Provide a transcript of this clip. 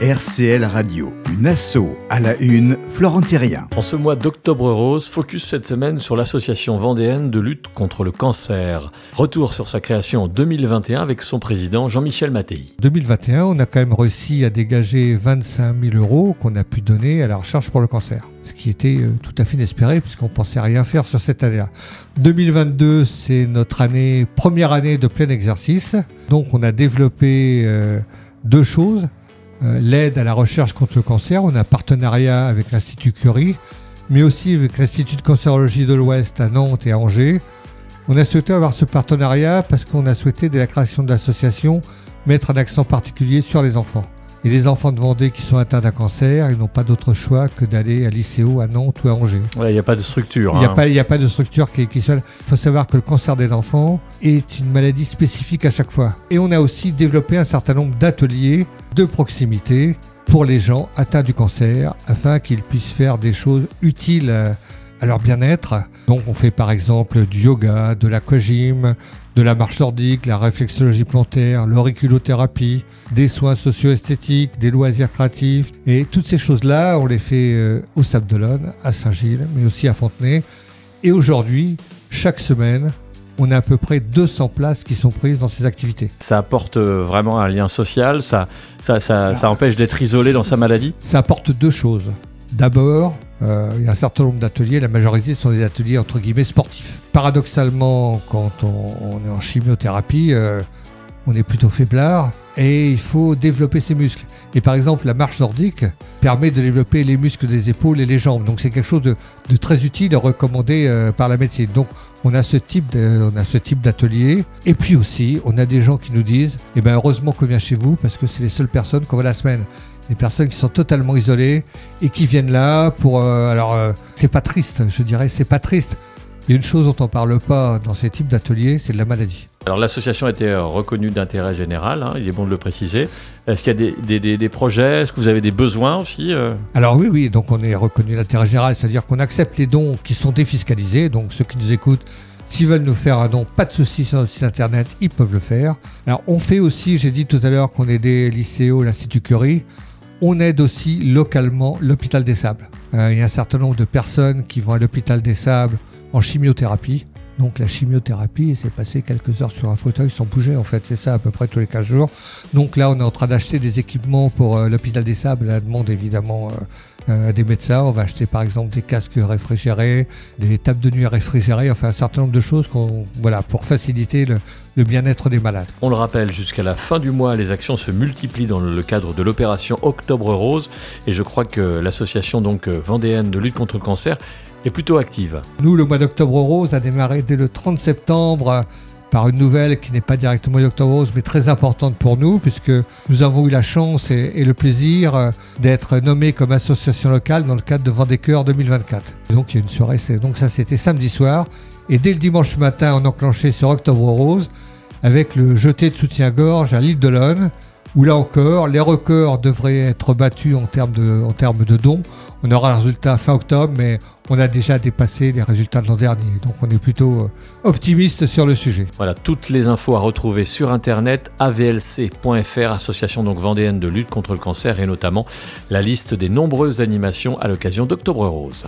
RCL Radio, une asso à la une, Florent Thérien. En ce mois d'octobre rose, focus cette semaine sur l'association vendéenne de lutte contre le cancer. Retour sur sa création en 2021 avec son président Jean-Michel Mattei. 2021, on a quand même réussi à dégager 25 000 euros qu'on a pu donner à la recherche pour le cancer. Ce qui était euh, tout à fait inespéré puisqu'on pensait rien faire sur cette année-là. 2022, c'est notre année, première année de plein exercice. Donc on a développé euh, deux choses. Euh, l'aide à la recherche contre le cancer. On a un partenariat avec l'Institut Curie, mais aussi avec l'Institut de cancérologie de l'Ouest à Nantes et à Angers. On a souhaité avoir ce partenariat parce qu'on a souhaité, dès la création de l'association, mettre un accent particulier sur les enfants. Et les enfants de Vendée qui sont atteints d'un cancer, ils n'ont pas d'autre choix que d'aller à l'ICO à Nantes ou à Angers. Il n'y a pas de structure. Il n'y a, hein. a, pas de structure qui, qui soit. Il faut savoir que le cancer des enfants est une maladie spécifique à chaque fois. Et on a aussi développé un certain nombre d'ateliers de proximité pour les gens atteints du cancer afin qu'ils puissent faire des choses utiles à leur bien-être. Donc on fait par exemple du yoga, de l'aquagym, de la marche nordique, la réflexologie plantaire, l'auriculothérapie, des soins socio-esthétiques, des loisirs créatifs. Et toutes ces choses-là, on les fait euh, au Sable d'Olonne, à Saint-Gilles, mais aussi à Fontenay. Et aujourd'hui, chaque semaine, on a à peu près 200 places qui sont prises dans ces activités. Ça apporte euh, vraiment un lien social, ça, ça, ça, ça empêche d'être isolé dans sa maladie? Ça apporte deux choses. D'abord, euh, il y a un certain nombre d'ateliers, la majorité sont des ateliers entre guillemets sportifs. Paradoxalement, quand on, est en chimiothérapie, euh, on est plutôt faiblard et il faut développer ses muscles. Et par exemple, la marche nordique permet de développer les muscles des épaules et les jambes. Donc c'est quelque chose de, très utile recommandé euh, par la médecine. Donc on a ce type on a ce type d'atelier. Et puis aussi, on a des gens qui nous disent, eh ben heureusement qu'on vient chez vous parce que c'est les seules personnes qu'on voit la semaine des personnes qui sont totalement isolées et qui viennent là pour. Euh, alors, euh, c'est pas triste, je dirais, c'est pas triste. Il y a une chose dont on ne parle pas dans ces types d'ateliers, c'est de la maladie. Alors l'association a été euh, reconnue d'intérêt général, hein, il est bon de le préciser. Est-ce qu'il y a des, des, projets? Est-ce que vous avez des besoins aussi Alors oui, oui, donc on est reconnu d'intérêt général, c'est-à-dire qu'on accepte les dons qui sont défiscalisés, donc ceux qui nous écoutent, S'ils veulent nous faire un don, pas de soucis sur notre site internet, ils peuvent le faire. Alors on fait aussi, j'ai dit tout à l'heure qu'on aidait l'ICO, l'Institut Curie. On aide aussi localement l'hôpital des Sables. Euh, il y a un certain nombre de personnes qui vont à l'hôpital des Sables en chimiothérapie. Donc la chimiothérapie, c'est passer quelques heures sur un fauteuil sans bouger en fait, c'est ça à peu près tous les 15 jours. Donc là, on est en train d'acheter des équipements pour euh, l'hôpital des Sables, la demande évidemment euh, euh, des médecins. On va acheter par exemple des casques réfrigérés, des tables de nuit réfrigérées, enfin un certain nombre de choses voilà, pour faciliter le, bien-être des malades. On le rappelle, jusqu'à la fin du mois, les actions se multiplient dans le cadre de l'opération Octobre Rose et je crois que l'association donc euh, vendéenne de lutte contre le cancer est plutôt active. Nous, le mois d'Octobre Rose a démarré dès le 30 septembre par une nouvelle qui n'est pas directement d'Octobre Rose, mais très importante pour nous, puisque nous avons eu la chance et, le plaisir euh, d'être nommés comme association locale dans le cadre de Vendée Cœur 2024. donc il y a une soirée, donc ça c'était samedi soir, et dès le dimanche matin, on enclenché sur Octobre Rose avec le jeté de soutien-gorge à l'île de où là encore, les records devraient être battus en termes de, dons. On aura le résultat fin octobre, mais on a déjà dépassé les résultats de l'an dernier. Donc on est plutôt euh, optimiste sur le sujet. Voilà, toutes les infos à retrouver sur internet avlc.fr, association vendéenne de lutte contre le cancer et notamment la liste des nombreuses animations à l'occasion d'Octobre Rose.